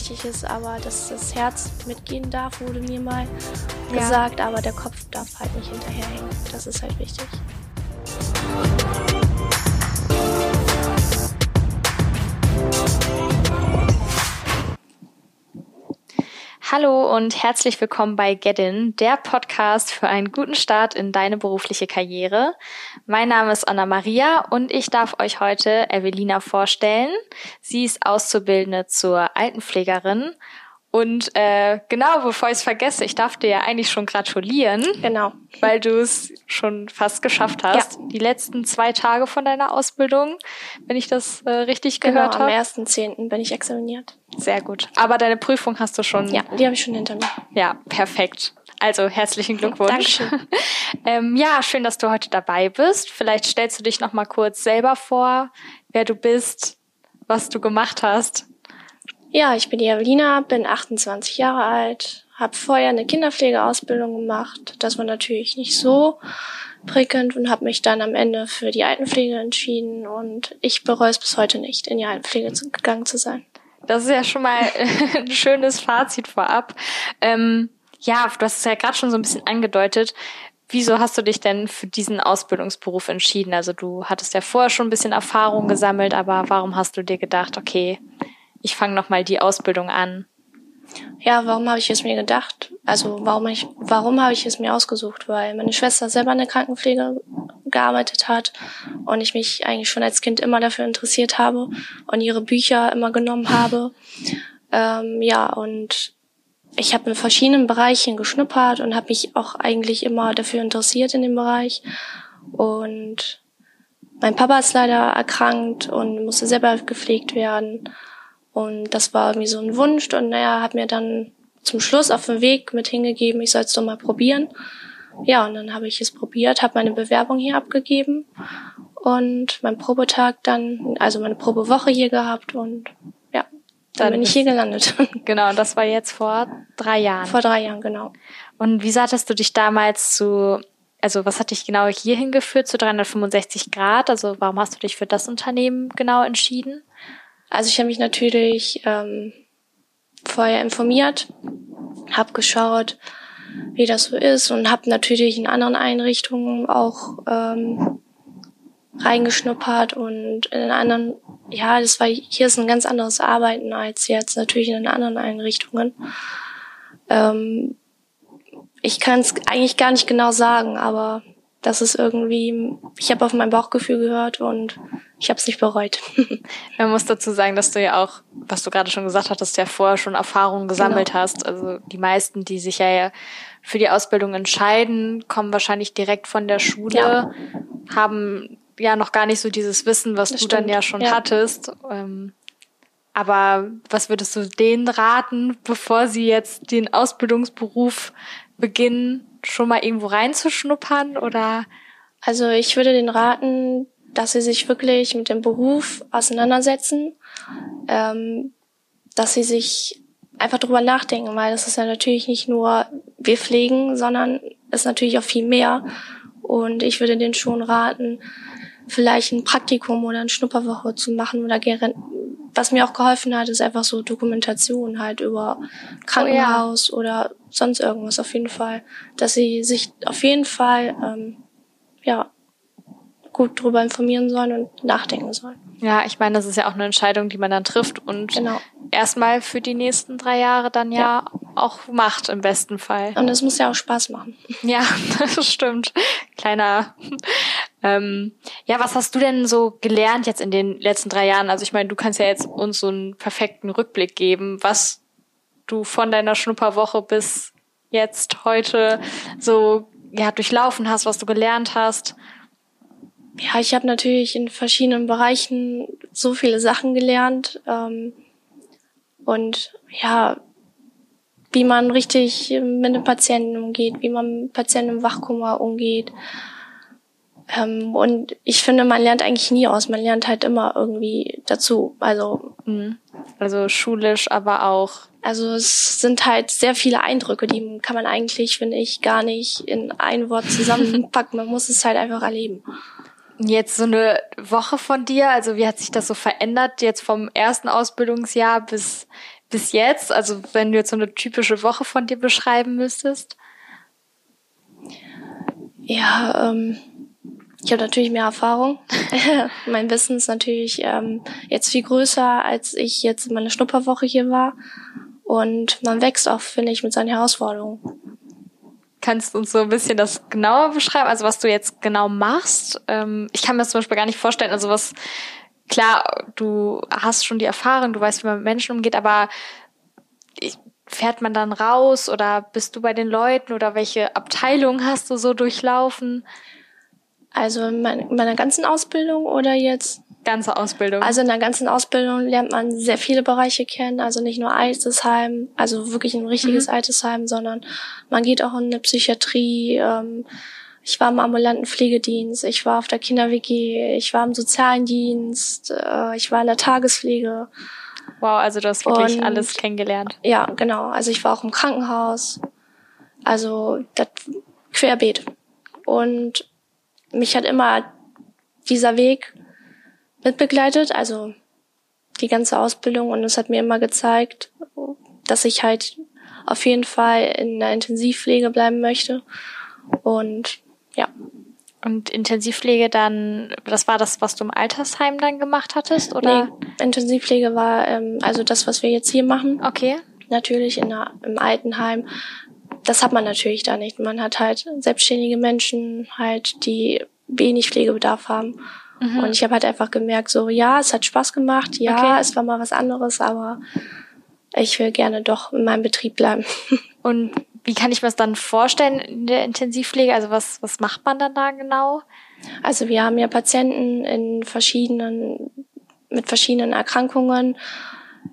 wichtig ist, aber dass das Herz mitgehen darf, wurde mir mal ja. gesagt, aber der Kopf darf halt nicht hinterherhängen. Das ist halt wichtig. Hallo und herzlich willkommen bei Gedin, der Podcast für einen guten Start in deine berufliche Karriere. Mein Name ist Anna Maria und ich darf euch heute Evelina vorstellen. Sie ist Auszubildende zur Altenpflegerin und äh, genau, bevor ich es vergesse, ich darf dir ja eigentlich schon gratulieren. Genau. Weil du es schon fast geschafft hast. Ja. Die letzten zwei Tage von deiner Ausbildung, wenn ich das äh, richtig genau, gehört habe. Am 1.10. bin ich examiniert. Sehr gut. Aber deine Prüfung hast du schon. Ja, die habe ich schon hinter mir. Ja, perfekt. Also herzlichen Glückwunsch. Dankeschön. ähm, ja, schön, dass du heute dabei bist. Vielleicht stellst du dich noch mal kurz selber vor, wer du bist, was du gemacht hast. Ja, ich bin die Evelina, bin 28 Jahre alt, habe vorher eine Kinderpflegeausbildung gemacht. Das war natürlich nicht so prickelnd und habe mich dann am Ende für die Altenpflege entschieden und ich bereue es bis heute nicht, in die Altenpflege gegangen zu sein. Das ist ja schon mal ein schönes Fazit vorab. Ähm, ja, du hast es ja gerade schon so ein bisschen angedeutet. Wieso hast du dich denn für diesen Ausbildungsberuf entschieden? Also du hattest ja vorher schon ein bisschen Erfahrung gesammelt, aber warum hast du dir gedacht, okay, ich fange nochmal die Ausbildung an? Ja, warum habe ich es mir gedacht? Also warum ich, warum habe ich es mir ausgesucht? Weil meine Schwester selber in der Krankenpflege gearbeitet hat und ich mich eigentlich schon als Kind immer dafür interessiert habe und ihre Bücher immer genommen habe. Ähm, ja, und ich habe in verschiedenen Bereichen geschnuppert und habe mich auch eigentlich immer dafür interessiert in dem Bereich. Und mein Papa ist leider erkrankt und musste selber gepflegt werden. Und das war irgendwie so ein Wunsch und er hat mir dann zum Schluss auf dem Weg mit hingegeben, ich soll es doch mal probieren. Ja, und dann habe ich es probiert, habe meine Bewerbung hier abgegeben und meinen Probetag dann, also meine Probewoche hier gehabt und ja, dann, dann bin ich hier gelandet. Genau, das war jetzt vor drei Jahren. Vor drei Jahren, genau. Und wie hattest du dich damals zu, also was hat dich genau hier hingeführt zu 365 Grad? Also warum hast du dich für das Unternehmen genau entschieden? Also ich habe mich natürlich ähm, vorher informiert, habe geschaut, wie das so ist und habe natürlich in anderen Einrichtungen auch ähm, reingeschnuppert und in anderen, ja, das war hier ist ein ganz anderes Arbeiten als jetzt natürlich in den anderen Einrichtungen. Ähm, ich kann es eigentlich gar nicht genau sagen, aber das ist irgendwie, ich habe auf mein Bauchgefühl gehört und ich habe es nicht bereut. Man muss dazu sagen, dass du ja auch, was du gerade schon gesagt hattest, ja vorher schon Erfahrungen gesammelt genau. hast. Also die meisten, die sich ja für die Ausbildung entscheiden, kommen wahrscheinlich direkt von der Schule, ja. haben ja noch gar nicht so dieses Wissen, was das du stimmt. dann ja schon ja. hattest. Ähm, aber was würdest du denen raten, bevor sie jetzt den Ausbildungsberuf beginnen, schon mal irgendwo reinzuschnuppern oder? Also ich würde den raten, dass sie sich wirklich mit dem Beruf auseinandersetzen, ähm, dass sie sich einfach drüber nachdenken, weil das ist ja natürlich nicht nur wir pflegen, sondern ist natürlich auch viel mehr. Und ich würde denen schon raten, vielleicht ein Praktikum oder eine Schnupperwoche zu machen oder was mir auch geholfen hat, ist einfach so Dokumentation halt über Krankenhaus oh ja. oder sonst irgendwas auf jeden Fall, dass sie sich auf jeden Fall ähm, ja gut drüber informieren sollen und nachdenken sollen. Ja, ich meine, das ist ja auch eine Entscheidung, die man dann trifft und genau. erstmal für die nächsten drei Jahre dann ja, ja, auch macht im besten Fall. Und es muss ja auch Spaß machen. Ja, das stimmt. Kleiner. Ähm, ja, was hast du denn so gelernt jetzt in den letzten drei Jahren? Also ich meine, du kannst ja jetzt uns so einen perfekten Rückblick geben, was du von deiner Schnupperwoche bis jetzt heute so ja durchlaufen hast, was du gelernt hast. Ja, ich habe natürlich in verschiedenen Bereichen so viele Sachen gelernt. Ähm, und ja, wie man richtig mit den Patienten umgeht, wie man mit Patienten im Wachkummer umgeht. Ähm, und ich finde, man lernt eigentlich nie aus. Man lernt halt immer irgendwie dazu. Also, mhm. also schulisch, aber auch. Also es sind halt sehr viele Eindrücke, die kann man eigentlich, finde ich, gar nicht in ein Wort zusammenpacken. Man muss es halt einfach erleben. Jetzt so eine Woche von dir, also wie hat sich das so verändert jetzt vom ersten Ausbildungsjahr bis bis jetzt? Also wenn du jetzt so eine typische Woche von dir beschreiben müsstest? Ja, ähm, ich habe natürlich mehr Erfahrung. mein Wissen ist natürlich ähm, jetzt viel größer, als ich jetzt in meiner Schnupperwoche hier war. Und man wächst auch, finde ich, mit seinen Herausforderungen. Kannst du uns so ein bisschen das genauer beschreiben? Also was du jetzt genau machst? Ähm, ich kann mir das zum Beispiel gar nicht vorstellen. Also was, klar, du hast schon die Erfahrung, du weißt, wie man mit Menschen umgeht, aber fährt man dann raus oder bist du bei den Leuten oder welche Abteilung hast du so durchlaufen? Also in meiner ganzen Ausbildung oder jetzt? Ganze Ausbildung. Also in der ganzen Ausbildung lernt man sehr viele Bereiche kennen, also nicht nur Altersheim, also wirklich ein richtiges mhm. Altersheim, sondern man geht auch in eine Psychiatrie. Ähm, ich war im ambulanten Pflegedienst, ich war auf der Kinder-WG, ich war im sozialen Dienst, äh, ich war in der Tagespflege. Wow, also du hast wirklich Und, alles kennengelernt. Ja, genau. Also ich war auch im Krankenhaus. Also das querbeet. Und mich hat immer dieser Weg mitbegleitet, also die ganze Ausbildung und es hat mir immer gezeigt, dass ich halt auf jeden Fall in der Intensivpflege bleiben möchte. Und ja. Und Intensivpflege dann, das war das, was du im Altersheim dann gemacht hattest, oder? Nee, Intensivpflege war ähm, also das, was wir jetzt hier machen. Okay. Natürlich in der, im Altenheim. Das hat man natürlich da nicht. Man hat halt selbstständige Menschen, halt, die wenig Pflegebedarf haben. Mhm. Und ich habe halt einfach gemerkt, so ja, es hat Spaß gemacht, ja, okay. es war mal was anderes, aber ich will gerne doch in meinem Betrieb bleiben. Und wie kann ich mir das dann vorstellen in der Intensivpflege? Also was, was macht man dann da genau? Also wir haben ja Patienten in verschiedenen, mit verschiedenen Erkrankungen.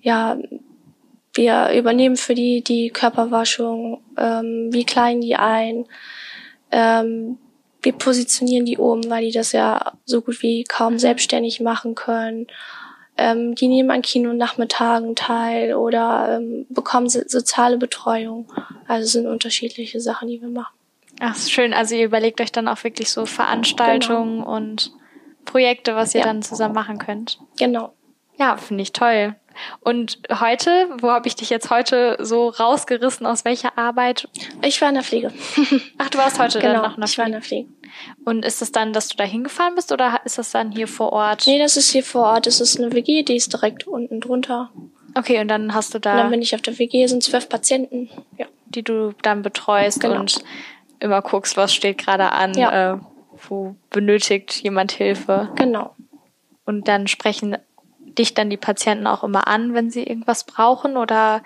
Ja, wir übernehmen für die die Körperwaschung, ähm, wie kleiden die ein, ähm, wir positionieren die oben, weil die das ja so gut wie kaum selbstständig machen können. Ähm, die nehmen an Kinonachmittagen teil oder ähm, bekommen so soziale Betreuung. Also es sind unterschiedliche Sachen, die wir machen. Ach, schön. Also ihr überlegt euch dann auch wirklich so Veranstaltungen genau. und Projekte, was ihr ja. dann zusammen machen könnt. Genau. Ja, finde ich toll. Und heute, wo habe ich dich jetzt heute so rausgerissen? Aus welcher Arbeit? Ich war in der Pflege. Ach, du warst heute genau, dann noch in der Pflege? ich war in der Pflege. Und ist es dann, dass du da hingefahren bist oder ist das dann hier vor Ort? Nee, das ist hier vor Ort. Das ist eine WG, die ist direkt unten drunter. Okay, und dann hast du da. Und dann bin ich auf der WG, sind zwölf Patienten, ja. Die du dann betreust genau. und immer guckst, was steht gerade an, ja. äh, wo benötigt jemand Hilfe. Genau. Und dann sprechen dich dann die Patienten auch immer an, wenn sie irgendwas brauchen oder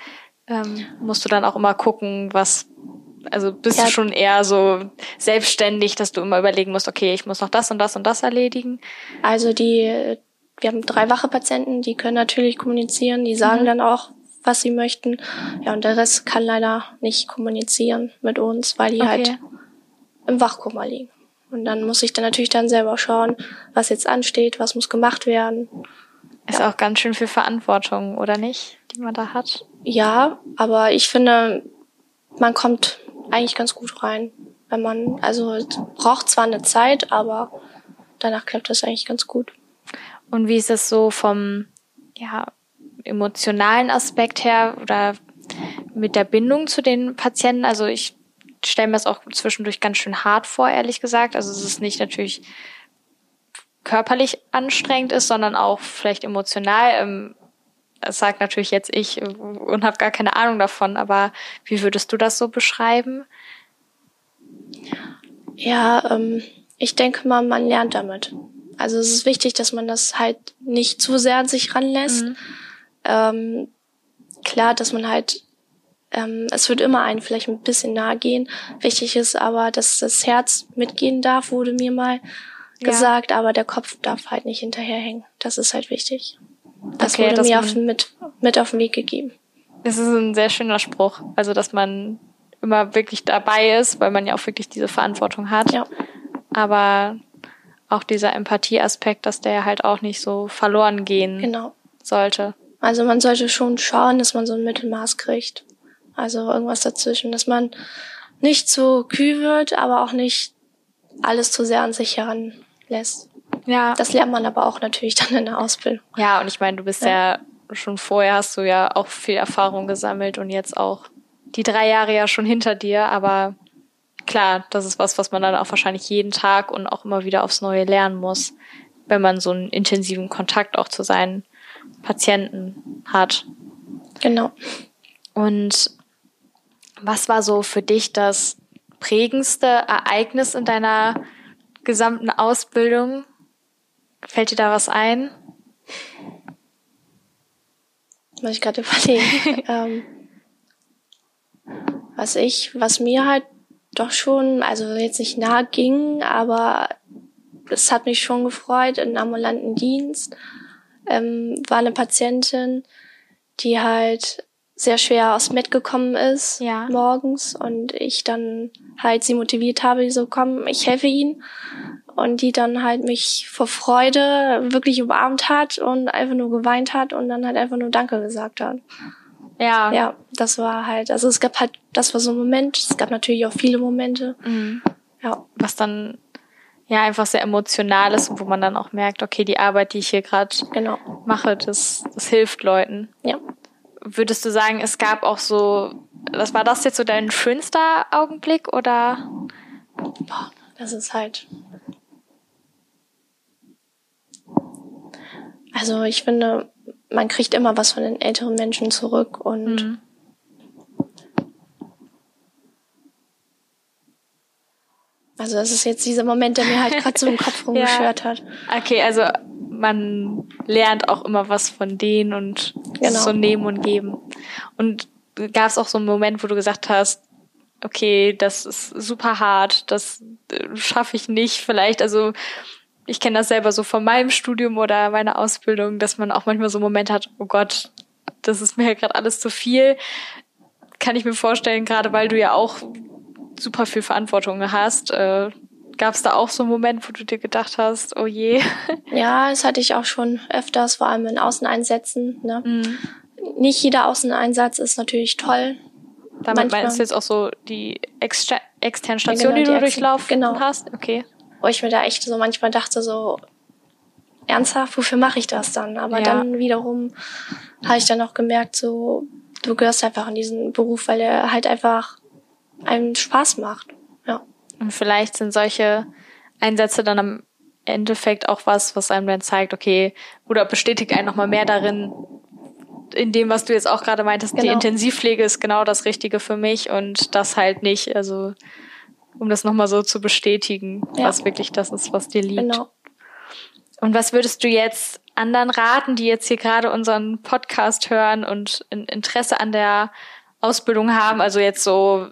ähm, musst du dann auch immer gucken, was also bist ja. du schon eher so selbstständig, dass du immer überlegen musst, okay, ich muss noch das und das und das erledigen? Also die, wir haben drei wache Patienten, die können natürlich kommunizieren, die sagen mhm. dann auch, was sie möchten. Ja, und der Rest kann leider nicht kommunizieren mit uns, weil die okay. halt im Wachkoma liegen. Und dann muss ich dann natürlich dann selber schauen, was jetzt ansteht, was muss gemacht werden. Ist ja. auch ganz schön viel Verantwortung, oder nicht, die man da hat? Ja, aber ich finde, man kommt eigentlich ganz gut rein. Wenn man, also braucht zwar eine Zeit, aber danach klappt das eigentlich ganz gut. Und wie ist es so vom ja, emotionalen Aspekt her oder mit der Bindung zu den Patienten? Also ich stelle mir das auch zwischendurch ganz schön hart vor, ehrlich gesagt. Also es ist nicht natürlich körperlich anstrengend ist, sondern auch vielleicht emotional. Ähm, das sagt natürlich jetzt ich und habe gar keine Ahnung davon, aber wie würdest du das so beschreiben? Ja, ähm, ich denke mal, man lernt damit. Also es ist wichtig, dass man das halt nicht zu sehr an sich ranlässt. Mhm. Ähm, klar, dass man halt, ähm, es wird immer einen vielleicht ein bisschen nahe gehen. Wichtig ist aber, dass das Herz mitgehen darf, wurde mir mal gesagt, ja. aber der Kopf darf halt nicht hinterherhängen. Das ist halt wichtig. Das okay, wurde mir auf, mit, mit auf den Weg gegeben. Das ist ein sehr schöner Spruch. Also, dass man immer wirklich dabei ist, weil man ja auch wirklich diese Verantwortung hat. Ja. Aber auch dieser Empathieaspekt, dass der halt auch nicht so verloren gehen genau. sollte. Also man sollte schon schauen, dass man so ein Mittelmaß kriegt. Also irgendwas dazwischen, dass man nicht zu kühl wird, aber auch nicht alles zu sehr an sich heranlässt. Ja. Das lernt man aber auch natürlich dann in der Ausbildung. Ja, und ich meine, du bist ja, ja schon vorher hast du ja auch viel Erfahrung gesammelt und jetzt auch die drei Jahre ja schon hinter dir, aber klar, das ist was, was man dann auch wahrscheinlich jeden Tag und auch immer wieder aufs Neue lernen muss, wenn man so einen intensiven Kontakt auch zu seinen Patienten hat. Genau. Und was war so für dich das prägendste Ereignis in deiner gesamten Ausbildung? Fällt dir da was ein? Muss ich gerade überlegen. ähm, was ich, was mir halt doch schon, also jetzt nicht nahe ging, aber es hat mich schon gefreut, in ambulanten Dienst ähm, war eine Patientin, die halt sehr schwer aus dem Bett gekommen ist ja. morgens und ich dann halt sie motiviert habe, so komm, ich helfe ihnen und die dann halt mich vor Freude wirklich umarmt hat und einfach nur geweint hat und dann halt einfach nur Danke gesagt hat. Ja. Ja, das war halt, also es gab halt, das war so ein Moment, es gab natürlich auch viele Momente. Mhm. Ja. Was dann ja einfach sehr emotional ist und wo man dann auch merkt, okay, die Arbeit, die ich hier gerade genau. mache, das, das hilft Leuten. Ja. Würdest du sagen, es gab auch so, das war das jetzt so dein schönster Augenblick oder? Boah, das ist halt. Also ich finde, man kriegt immer was von den älteren Menschen zurück und Mhm. also das ist jetzt dieser Moment, der mir halt gerade so im Kopf rumgeschwört hat. Okay, also man lernt auch immer was von denen und Genau. so nehmen und geben. Und gab es auch so einen Moment, wo du gesagt hast, okay, das ist super hart, das äh, schaffe ich nicht. Vielleicht, also ich kenne das selber so von meinem Studium oder meiner Ausbildung, dass man auch manchmal so Momente hat, oh Gott, das ist mir gerade alles zu viel. Kann ich mir vorstellen, gerade weil du ja auch super viel Verantwortung hast. Äh, Gab es da auch so einen Moment, wo du dir gedacht hast, oh je? Ja, das hatte ich auch schon öfters, vor allem in Außeneinsätzen. Ne? Mhm. Nicht jeder Außeneinsatz ist natürlich toll. Damit Manchmal- meinst du jetzt auch so die extra externen Ja, Stationen, genau, die du die extern- durchlaufen genau. hast? Okay. Wo ich mir da echt so manchmal dachte, so ernsthaft, wofür mache ich das dann? Aber Ja. dann wiederum habe ich dann auch gemerkt, so du gehörst einfach in diesen Beruf, weil er halt einfach einen Spaß macht. Ja. Und vielleicht sind solche Einsätze dann am Endeffekt auch was, was einem dann zeigt, okay, oder bestätigt einen nochmal mehr darin, in dem, was du jetzt auch gerade meintest, die Genau. Intensivpflege ist genau das Richtige für mich und das halt nicht. Also um das nochmal so zu bestätigen, Ja. was wirklich das ist, was dir liegt. Genau. Und was würdest du jetzt anderen raten, die jetzt hier gerade unseren Podcast hören und ein Interesse an der Ausbildung haben? Also jetzt so,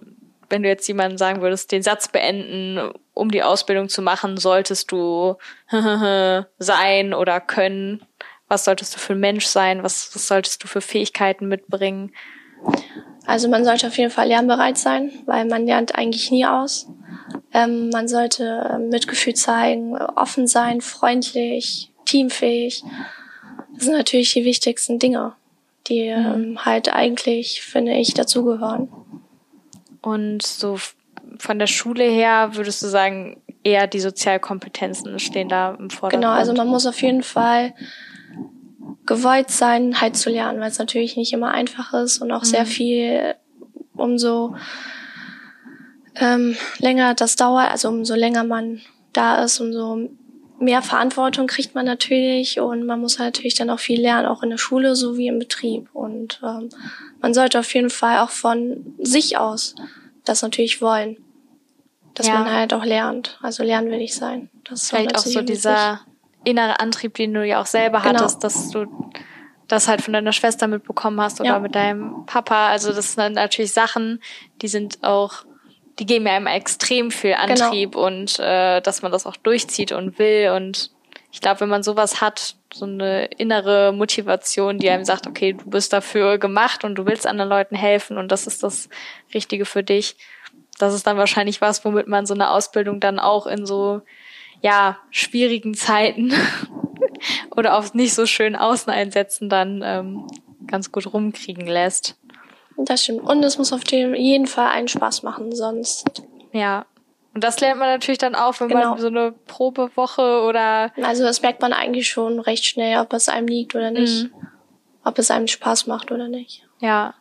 wenn du jetzt jemandem sagen würdest, den Satz beenden, um die Ausbildung zu machen, solltest du sein oder können. Was solltest du für ein Mensch sein? Was, was solltest du für Fähigkeiten mitbringen? Also man sollte auf jeden Fall lernbereit sein, weil man lernt eigentlich nie aus. Ähm, man sollte ähm, Mitgefühl zeigen, offen sein, freundlich, teamfähig. Das sind natürlich die wichtigsten Dinge, die ähm, halt eigentlich, finde ich, dazugehören. Und so von der Schule her würdest du sagen, eher die Sozialkompetenzen stehen da im Vordergrund. Genau, also man muss auf jeden Fall gewollt sein, halt zu lernen, weil es natürlich nicht immer einfach ist und auch sehr viel, umso ähm, länger das dauert, also umso länger man da ist, umso mehr Verantwortung kriegt man natürlich und man muss halt natürlich dann auch viel lernen, auch in der Schule sowie im Betrieb. Und ähm, man sollte auf jeden Fall auch von sich aus das natürlich wollen, dass Ja. man halt auch lernt. Also lernwillig sein. Das ist Vielleicht auch so dieser innere Antrieb, den du ja auch selber Genau. hattest, dass du das halt von deiner Schwester mitbekommen hast oder Ja. mit deinem Papa. Also das sind natürlich Sachen, die sind auch, die geben ja einem extrem viel Genau. Antrieb und äh, dass man das auch durchzieht und will. Und ich glaube, wenn man sowas hat, so eine innere Motivation, die einem sagt, okay, du bist dafür gemacht und du willst anderen Leuten helfen und das ist das Richtige für dich. Das ist dann wahrscheinlich was, womit man so eine Ausbildung dann auch in so ja, schwierigen Zeiten oder auf nicht so schönen Außeneinsätzen dann ähm, ganz gut rumkriegen lässt. Das stimmt. Und es muss auf jeden Fall einen Spaß machen, sonst. Ja. Und das lernt man natürlich dann auch, wenn Genau. man so eine Probewoche oder Also das merkt man eigentlich schon recht schnell, ob es einem liegt oder nicht. Mhm. ob es einem Spaß macht oder nicht. Ja.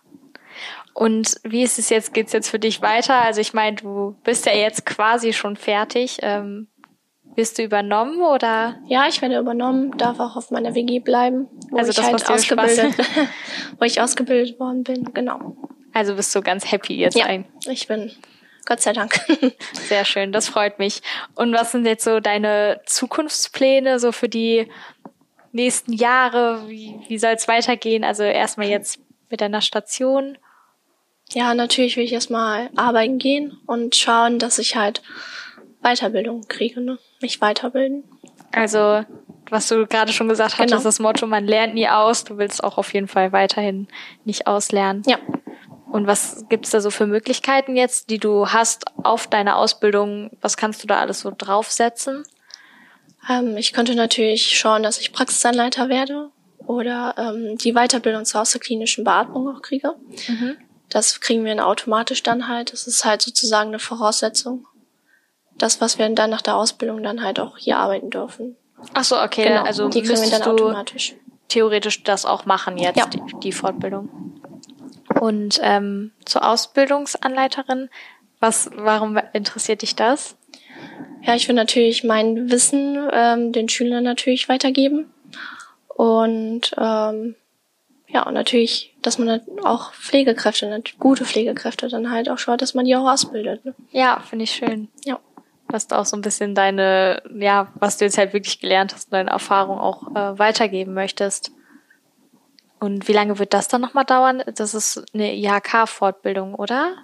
Und wie ist es jetzt? Geht's jetzt für dich weiter? Also ich meine, du bist ja jetzt quasi schon fertig. Ähm, wirst du übernommen oder? Ja, ich werde übernommen, darf auch auf meiner WG bleiben, wo also ich das, halt ausgebildet, wo ich ausgebildet worden bin, genau. Also bist du ganz happy jetzt ja, ein? Ich bin Gott sei Dank. Sehr schön, das freut mich. Und was sind jetzt so deine Zukunftspläne so für die nächsten Jahre? Wie, wie soll es weitergehen? Also erstmal jetzt mit deiner Station. Ja, natürlich will ich erstmal arbeiten gehen und schauen, dass ich halt Weiterbildung kriege, ne? Mich weiterbilden. Also, was du gerade schon gesagt hast, Genau. ist das Motto, man lernt nie aus. Du willst auch auf jeden Fall weiterhin nicht auslernen. Ja. Und was gibt's da so für Möglichkeiten jetzt, die du hast auf deine Ausbildung? Was kannst du da alles so draufsetzen? Ähm, ich könnte natürlich schauen, dass ich Praxisanleiter werde oder ähm, die Weiterbildung zur außerklinischen Beatmung auch kriege. Das kriegen wir dann automatisch dann halt. Das ist halt sozusagen eine Voraussetzung. Das, was wir dann nach der Ausbildung dann halt auch hier arbeiten dürfen. Ach so, okay. Genau, Also die kriegen wir dann automatisch. theoretisch das auch machen jetzt, Ja. die, die Fortbildung. Und ähm, zur Ausbildungsanleiterin, was, warum interessiert dich das? Ja, ich will natürlich mein Wissen ähm, den Schülern natürlich weitergeben. Und ähm, ja, und natürlich, dass man dann auch Pflegekräfte, gute Pflegekräfte dann halt auch schaut, dass man die auch ausbildet. Ne? Ja, finde ich schön. Ja. Dass du auch so ein bisschen deine, ja, was du jetzt halt wirklich gelernt hast, deine Erfahrung auch äh, weitergeben möchtest. Und wie lange wird das dann nochmal dauern? Das ist eine IHK-Fortbildung, oder?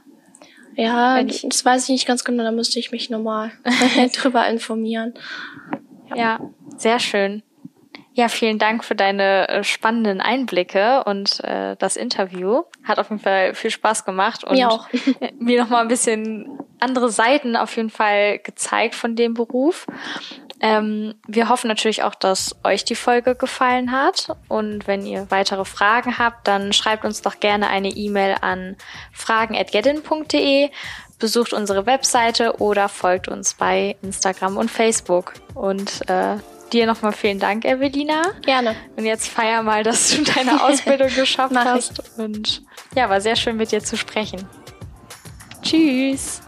Ja, ich- das weiß ich nicht ganz genau, da müsste ich mich nochmal drüber informieren. Ja, sehr schön. Ja, vielen Dank für deine äh, spannenden Einblicke und äh, das Interview. Hat auf jeden Fall viel Spaß gemacht und Mir auch. mir noch mal ein bisschen andere Seiten auf jeden Fall gezeigt von dem Beruf. Ähm, wir hoffen natürlich auch, dass euch die Folge gefallen hat. Und wenn ihr weitere Fragen habt, dann schreibt uns doch gerne eine E-Mail an fragen.gedin.de, besucht unsere Webseite oder folgt uns bei Instagram und Facebook. Und äh, dir nochmal vielen Dank, Evelina. Gerne. Und jetzt feier mal, dass du deine Ausbildung geschafft hast. Und ja, war sehr schön mit dir zu sprechen. Tschüss.